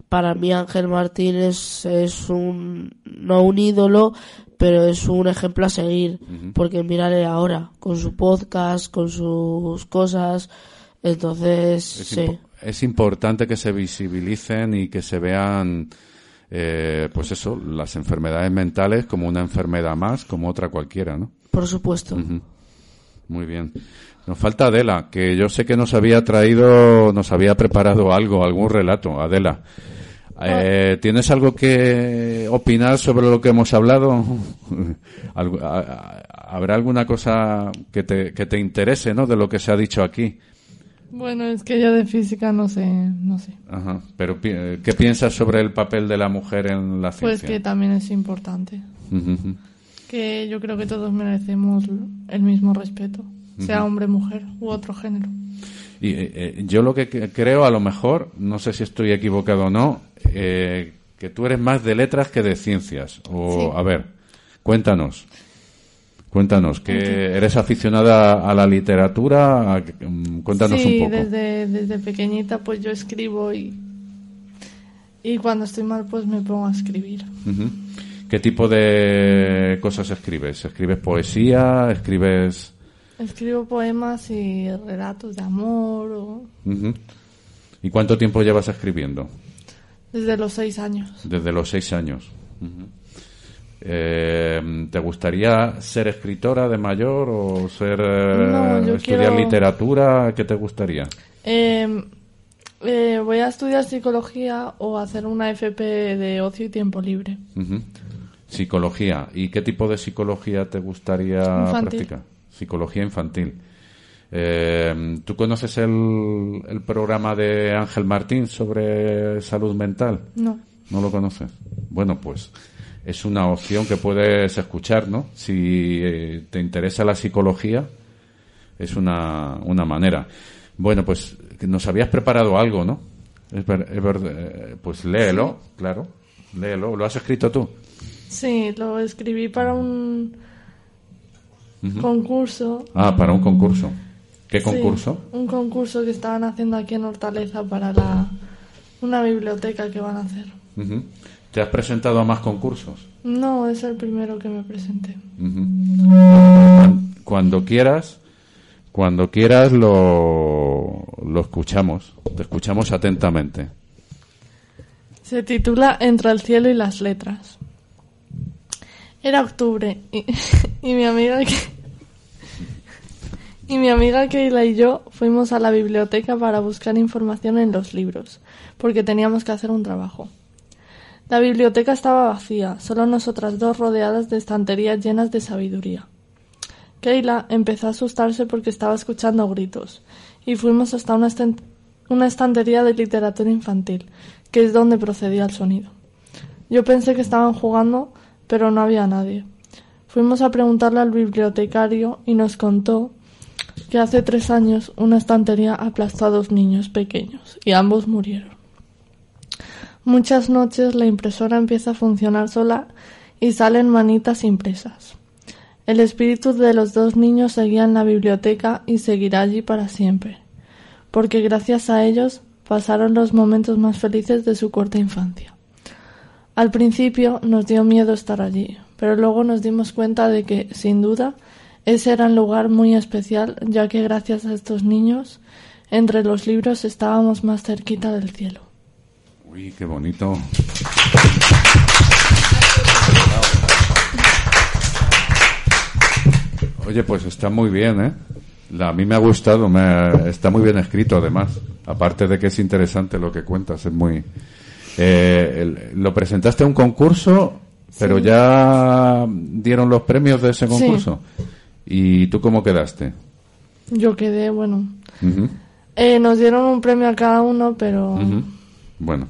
para mí Ángel Martín es, es un no un ídolo, pero es un ejemplo a seguir, porque mírale ahora con su podcast, con sus cosas. Entonces, Es, sí. impo- es importante que se visibilicen y que se vean, eh, pues eso, las enfermedades mentales como una enfermedad más, como otra cualquiera, ¿no? Por supuesto. Muy bien. Nos falta Adela, que yo sé que nos había traído, nos había preparado algo, algún relato. Adela, eh, ¿tienes algo que opinar sobre lo que hemos hablado? ¿Habrá alguna cosa que te, que te interese, ¿no? De lo que se ha dicho aquí. Bueno, es que yo de física no sé, no sé. Ajá. Pero, eh, ¿qué piensas sobre el papel de la mujer en la Pues ciencia? que también es importante. Que yo creo que todos merecemos el mismo respeto, sea hombre, mujer u otro género. Y eh, eh, yo lo que que creo, a lo mejor, no sé si estoy equivocado o no, eh, que tú eres más de letras que de ciencias. O, Sí. a ver, cuéntanos. Cuéntanos, que eres aficionada a la literatura, mm, cuéntanos sí, un poco. desde, desde pequeñita pues yo escribo y, y cuando estoy mal pues me pongo a escribir. ¿Qué tipo de cosas escribes? ¿Escribes poesía? ¿Escribes...? Escribo poemas y relatos de amor o-. ¿Y cuánto tiempo llevas escribiendo? desde los seis años. Desde los seis años. Ujú. Eh, ¿Te gustaría ser escritora de mayor o ser eh, No, estudiar quiero- literatura? ¿Qué te gustaría? Eh, eh, voy a estudiar psicología o hacer una FP de ocio y tiempo libre. Psicología. ¿Y qué tipo de psicología te gustaría Infantil. practicar? Psicología infantil. Eh, ¿Tú conoces el, el programa de Ángel Martín sobre salud mental? No. ¿No lo conoces? Bueno, pues es una opción que puedes escuchar, ¿no? Si eh, te interesa la psicología, es una, una manera. Bueno, pues nos habías preparado algo, ¿no? Es ver- es ver- eh, pues léelo, claro, léelo. ¿Lo has escrito tú? Sí, lo escribí para un concurso. Ah, para un concurso. ¿Qué Sí, concurso? un concurso que estaban haciendo aquí en Hortaleza para la, una biblioteca que van a hacer. ¿Te has presentado a más concursos? No, es el primero que me presenté. Cuando quieras, cuando quieras lo, lo escuchamos, te escuchamos atentamente. Se titula Entre el cielo y las letras. Era octubre y, y mi amiga que y mi amiga Keila y yo fuimos a la biblioteca para buscar información en los libros, porque teníamos que hacer un trabajo. La biblioteca estaba vacía, solo nosotras dos rodeadas de estanterías llenas de sabiduría. Keila empezó a asustarse porque estaba escuchando gritos, y fuimos hasta una, una estantería de literatura infantil, que es donde procedía el sonido. Yo pensé que estaban jugando, pero no había nadie. Fuimos a preguntarle al bibliotecario y nos contó que hace tres años una estantería aplastó a dos niños pequeños y ambos murieron. Muchas noches la impresora empieza a funcionar sola y salen manitas impresas. El espíritu de los dos niños seguía en la biblioteca y seguirá allí para siempre, porque gracias a ellos pasaron los momentos más felices de su corta infancia. Al principio nos dio miedo estar allí, pero luego nos dimos cuenta de que, sin duda, ese era un lugar muy especial, ya que gracias a estos niños, entre los libros estábamos más cerquita del cielo. Uy, qué bonito. Oye, pues está muy bien, ¿eh? La- a mí me ha gustado, me ha- está muy bien escrito además. Aparte de que es interesante lo que cuentas, es muy... Eh, el- lo presentaste a un concurso, pero Sí. ya dieron los premios de ese Sí. concurso. ¿Y tú cómo quedaste? Yo quedé, bueno, eh, nos dieron un premio a cada uno, pero. Bueno,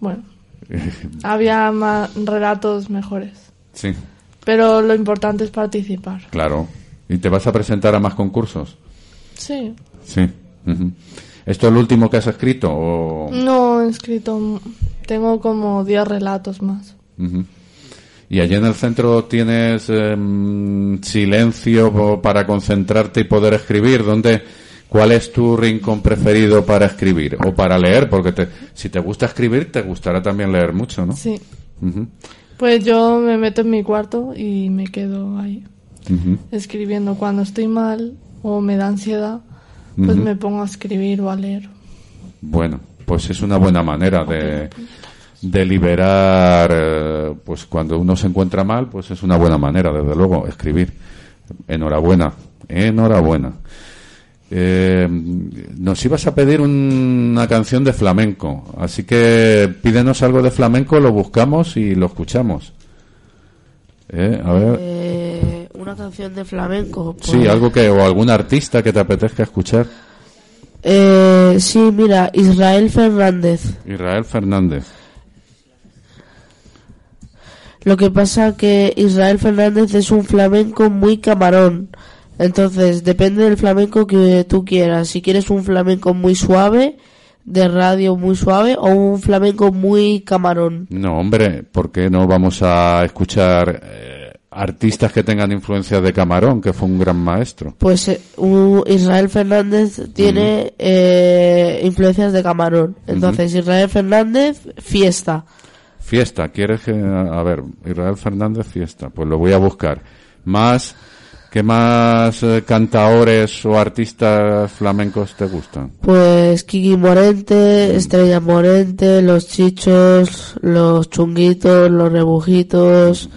bueno, había más relatos mejores. sí, Pero lo importante es participar. claro. ¿Y te vas a presentar a más concursos? Sí. Sí. ¿Esto es lo último que has escrito? O... No he escrito, tengo como 10 relatos más. ¿Y allí en el centro tienes em, silencio para concentrarte y poder escribir? ¿Dónde, ¿Cuál es tu rincón preferido para escribir o para leer? Porque te- si te gusta escribir, te gustará también leer mucho, ¿no? Sí. Pues yo me meto en mi cuarto y me quedo ahí escribiendo. Cuando estoy mal o me da ansiedad, pues me pongo a escribir o a leer. Bueno, pues es una buena manera de, de liberar, eh, pues cuando uno se encuentra mal, pues es una buena manera, desde luego, escribir. Enhorabuena, enhorabuena. Eh, nos ibas a pedir un- una canción de flamenco, así que pídenos algo de flamenco, lo buscamos y lo escuchamos. Eh, a ver, Eh, una canción de flamenco. sí, pues- algo que, o algún artista que te apetezca escuchar. Eh, sí, mira, Israel Fernández. Israel Fernández. Lo que pasa que Israel Fernández es un flamenco muy camarón. Entonces, depende del flamenco que tú quieras. Si quieres un flamenco muy suave, de radio muy suave, o un flamenco muy camarón. No, hombre, ¿por qué no vamos a escuchar eh, artistas que tengan influencia de Camarón, que fue un gran maestro? Pues eh, un- Israel Fernández tiene eh, influencias de camarón. Entonces, Israel Fernández, fiesta. Fiesta, ¿quieres que.? A ver, Israel Fernández, fiesta. Pues lo voy a buscar. Más. ¿Qué más eh, cantaores o artistas flamencos te gustan? Pues Kiki Morente, Estrella Morente, los chichos, los chunguitos, los rebujitos,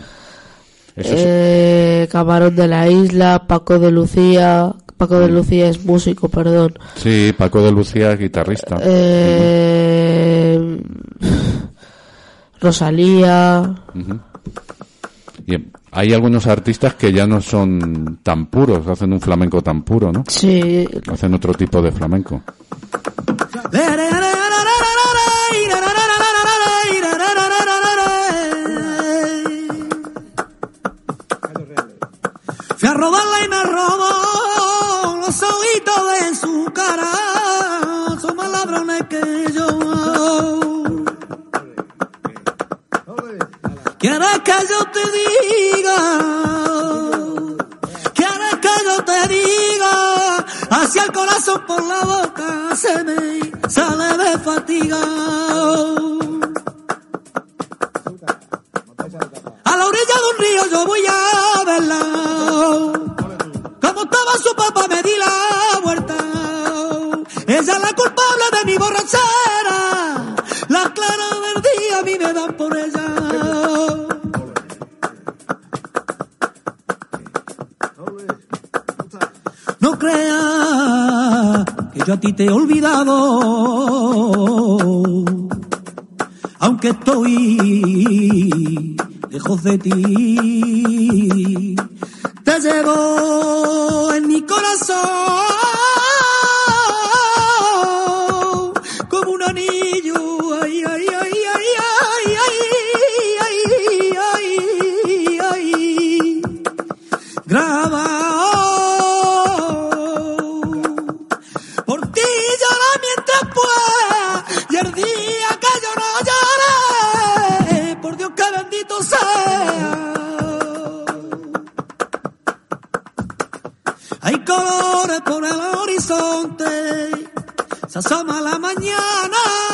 Eso eh, Camarón de la Isla, Paco de Lucía. Paco de Lucía es músico, perdón. Sí, Paco de Lucía es guitarrista. Eh, Rosalía. Y hay algunos artistas que ya no son tan puros, hacen un flamenco tan puro, ¿no? Sí. Hacen otro tipo de flamenco. Fui a y me los ojitos de su cara, son más que yo. ¿Quieres que yo te diga? ¿Quieres que yo te diga? Hacia el corazón por la boca se me sale de fatiga. A la orilla de un río yo voy a verla. Como estaba su papá te he olvidado. Aunque estoy lejos de ti, se la mañana,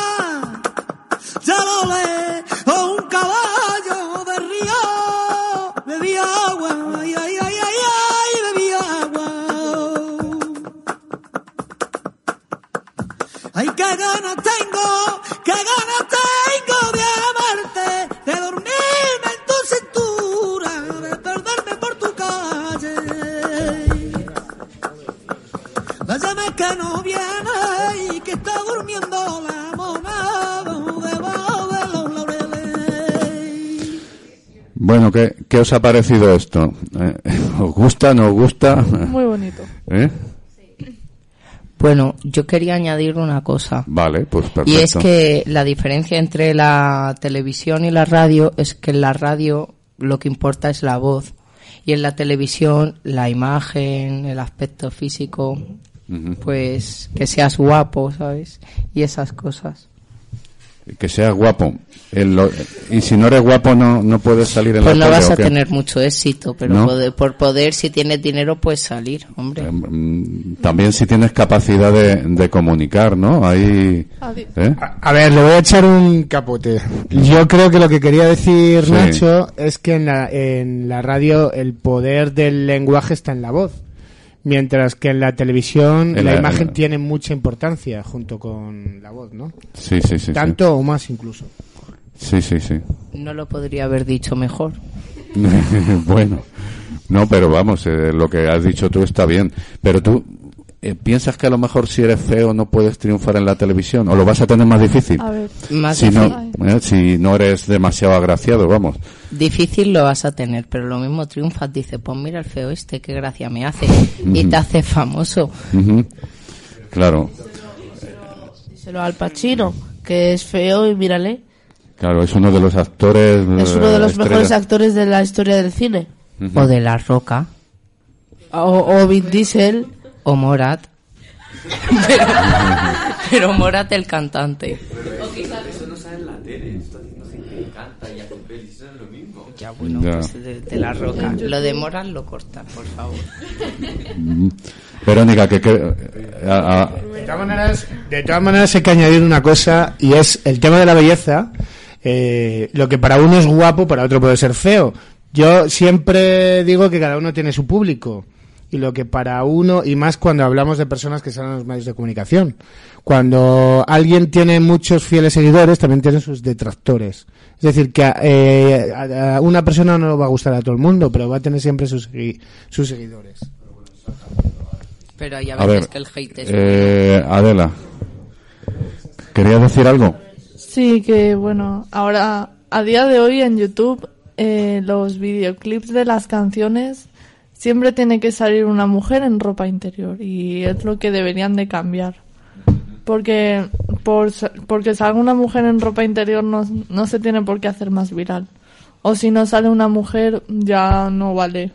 ¿qué, os ha parecido esto? ¿Eh? ¿Os gusta, no os gusta? Muy bonito. ¿Eh? Bueno, yo quería añadir una cosa. Vale, pues perfecto. Y es que la diferencia entre la televisión y la radio es que en la radio lo que importa es la voz y en la televisión la imagen, el aspecto físico, pues que seas guapo, ¿sabes? Y esas cosas. Que seas guapo. El lo- y si no eres guapo, no, no puedes salir en Pues la no tele, vas ¿o a qué? tener mucho éxito, pero ¿No? poder- por poder, si tienes dinero, puedes salir, hombre. Mm, También si tienes capacidad de, de comunicar, ¿no? Ahí... ¿eh? A ver, le voy a echar un capote. Yo creo que lo que quería decir Sí. Nacho es que en la, en la radio el poder del lenguaje está en la voz, mientras que en la televisión En la, la- imagen en- tiene mucha importancia junto con la voz, ¿no? Sí, sí, sí. Tanto o más incluso. Sí, sí, sí. No lo podría haber dicho mejor. bueno, no, pero vamos, eh, lo que has dicho tú está bien. Pero tú, eh, ¿piensas que a lo mejor si eres feo no puedes triunfar en la televisión? ¿O lo vas a tener más difícil? A ver, Más si, no, difícil. eh, si no eres demasiado agraciado, vamos. Difícil lo vas a tener, pero lo mismo triunfas. Dice, pues mira el feo este, qué gracia me hace. Y te hace famoso. Ujú. Claro, Díselo al Pacino, que es feo y mírale. claro, es uno de los actores. Es uno de los eh, mejores estrella. actores de la historia del cine. Ujú. O de La Roca. O, o Vin Diesel. O Morat. pero, pero Morat el cantante. Eso no sale en la tele, está haciendo gente que canta y hace pelis, eso es lo mismo. Ya, bueno, Ya. pues de, de La Roca. Lo de Morat lo cortas, por favor. Verónica, que, que a- a- De todas maneras, de todas maneras hay que añadir una cosa y es el tema de la belleza. eh, lo que para uno es guapo, para otro puede ser feo. Yo siempre digo que cada uno tiene su público y lo que para uno y más cuando hablamos de personas que salen en los medios de comunicación. Cuando alguien tiene muchos fieles seguidores, también tiene sus detractores. Es decir, que eh, a, a una persona no le va a gustar a todo el mundo, pero va a tener siempre sus, sus seguidores. Pero hay a a veces ver, que el hate es... eh, Adela, ¿querías decir algo? Sí, que bueno, ahora a día de hoy en YouTube eh, los videoclips de las canciones siempre tiene que salir una mujer en ropa interior y es lo que deberían de cambiar. Porque por, porque salga una mujer en ropa interior no, no se tiene por qué hacer más viral. O si no sale una mujer ya no vale.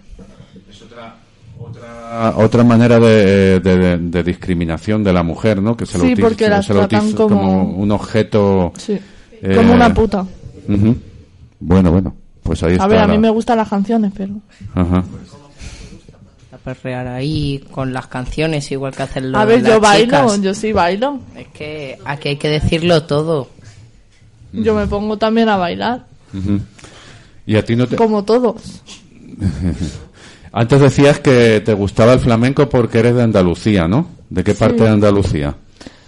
otra, otra manera de, de- de discriminación de la mujer, ¿no? Que se lo Sí, porque se lo tratan utiliza como- un objeto. Sí. eh, Como una puta. Bueno, bueno, pues ahí está. A ver, a la- mí me gustan las canciones, pero... Ajá. Perrear ahí con las canciones, igual que hacen los A ver, las yo bailo, chicas. yo sí bailo. Es que aquí hay que decirlo todo. Yo me pongo también a bailar, Ujú. Y a ti no te... como todos. Antes decías que te gustaba el flamenco porque eres de Andalucía, ¿no? ¿De qué parte Sí. de Andalucía?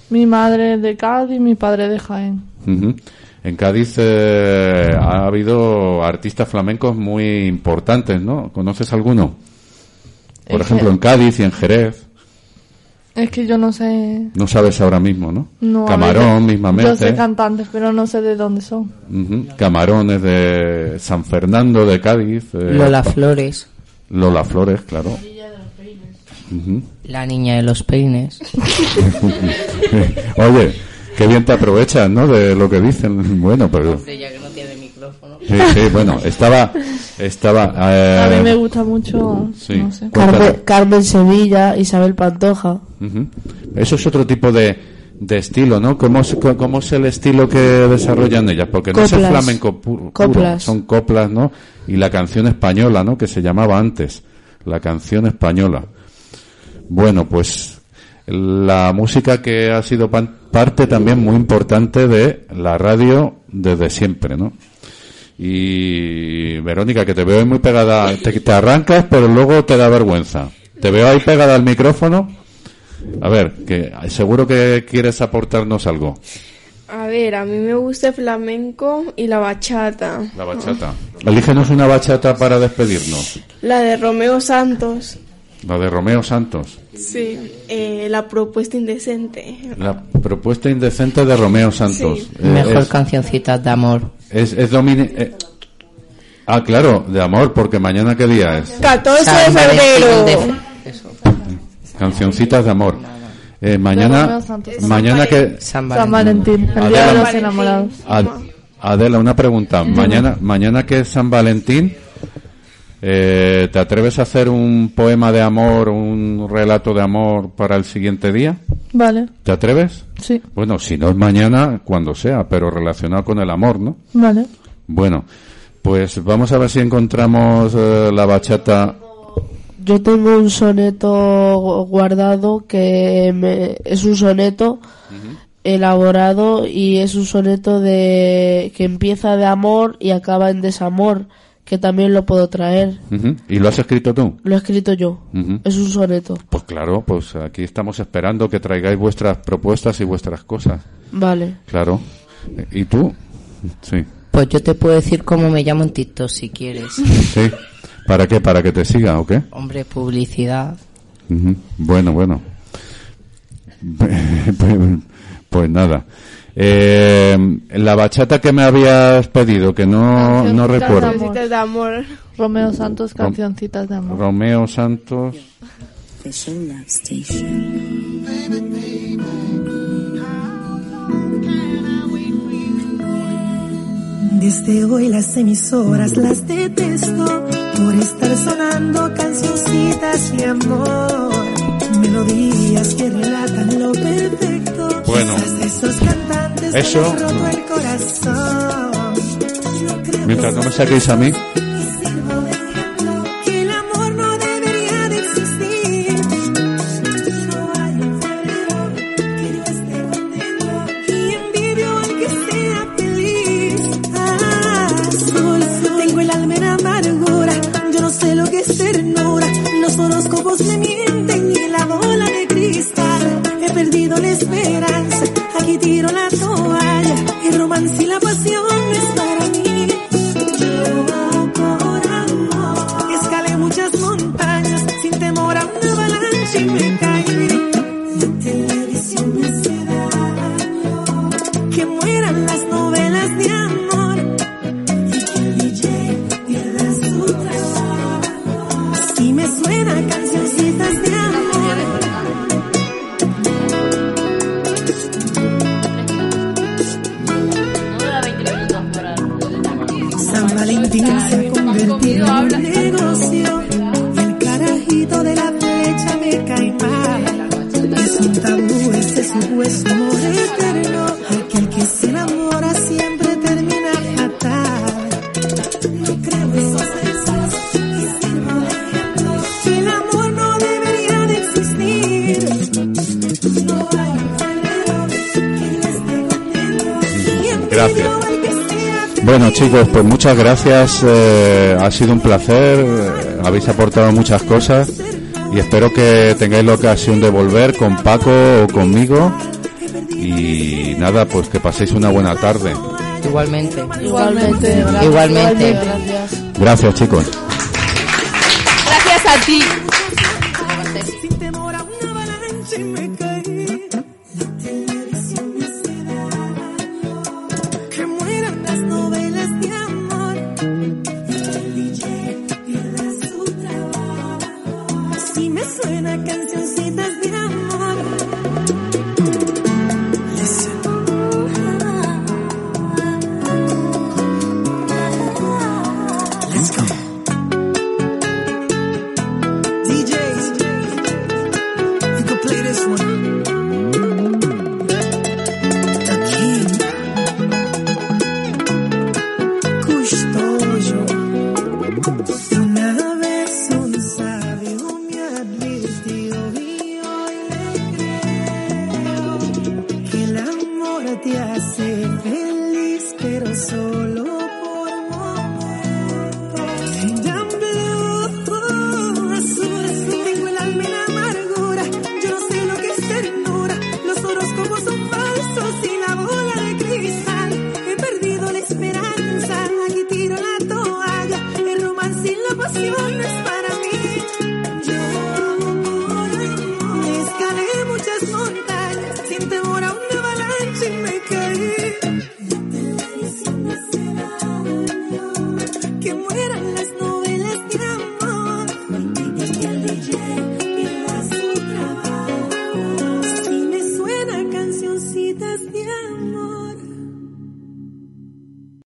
Mi madre es de Cádiz, mi padre de Jaén. Ujú. En Cádiz eh, ha habido artistas flamencos muy importantes, ¿no? ¿Conoces alguno? Por Es ejemplo, que- en Cádiz y en Jerez. Es que yo no sé... No sabes ahora mismo, ¿no? Camarón, mismamente. Yo sé cantantes, pero no sé de dónde son. Ujú. Camarón es de San Fernando de Cádiz. eh, Lola Flores, Lola Flores, claro. Ujú. la niña de los peines. Oye, qué bien te aprovechas, ¿no? De lo que dicen. Bueno, pero... ya que no tiene micrófono. Sí, sí, bueno, estaba... estaba eh, A mí me gusta mucho, sí. no sé. Cuéntale. Carmen, Carmen Sevilla, Isabel Pantoja. Eso es otro tipo de, de estilo, ¿no? ¿Cómo es, cómo es el estilo que desarrollan ellas? Porque no es el Coplas. flamenco puro, Coplas. son coplas, ¿no? Y la canción española, ¿no? Que se llamaba antes, la canción española. Bueno, pues la música que ha sido pan- parte también muy importante de la radio desde siempre, ¿no? Y Verónica, que te veo ahí muy pegada, te, te arrancas, pero luego te da vergüenza. Te veo ahí pegada al micrófono. A ver, que seguro que quieres aportarnos algo. A ver, a mí me gusta el flamenco y la bachata. La bachata. Elígenos una bachata para despedirnos. La de Romeo Santos. La de Romeo Santos. Sí. Eh, la propuesta indecente. La propuesta indecente de Romeo Santos. Sí. Eh, Mejor es, cancioncitas de amor. Es, es domini- eh, ah, claro, de amor, porque mañana qué día es. 14 de febrero. Cancioncitas de amor. Eh, mañana, mañana que San Valentín. Valentín, el día de Adela. los enamorados. Ad- Adela, una pregunta. Mañana, mañana que es San Valentín, eh, ¿te atreves a hacer un poema de amor, un relato de amor para el siguiente día? Vale, ¿Te atreves? sí, Bueno, si no es mañana, cuando sea, pero relacionado con el amor, ¿no? vale. Bueno, pues vamos a ver si encontramos eh, la bachata. Yo tengo un soneto guardado que me- es un soneto elaborado y es un soneto de que empieza de amor y acaba en desamor, que también lo puedo traer. Ujú. ¿Y lo has escrito tú? Lo he escrito yo. Ujú. Es un soneto. Pues claro, pues aquí estamos esperando que traigáis vuestras propuestas y vuestras cosas. Vale. Claro. ¿Y tú? Sí. Pues yo te puedo decir cómo me llamo en TikTok si quieres. Sí. ¿Para qué? ¿Para que te siga o qué? Hombre, publicidad. Ujú. Bueno, bueno. pues, pues nada. Eh, la bachata que me habías pedido, que no, no recuerdo. Cancioncitas de amor. Romeo Santos, cancioncitas de amor. Romeo Santos. Desde hoy las emisoras las detesto por estar sonando cancioncitas de amor, melodías que relatan lo perfecto. Eso- Mientras no me saquéis a mí. Chicos, pues muchas gracias, eh, ha sido un placer, eh, habéis aportado muchas cosas y espero que tengáis la ocasión de volver con Paco o conmigo y nada, pues que paséis una buena tarde. Igualmente. Igualmente. Igualmente. Gracias. Gracias chicos. Gracias a ti.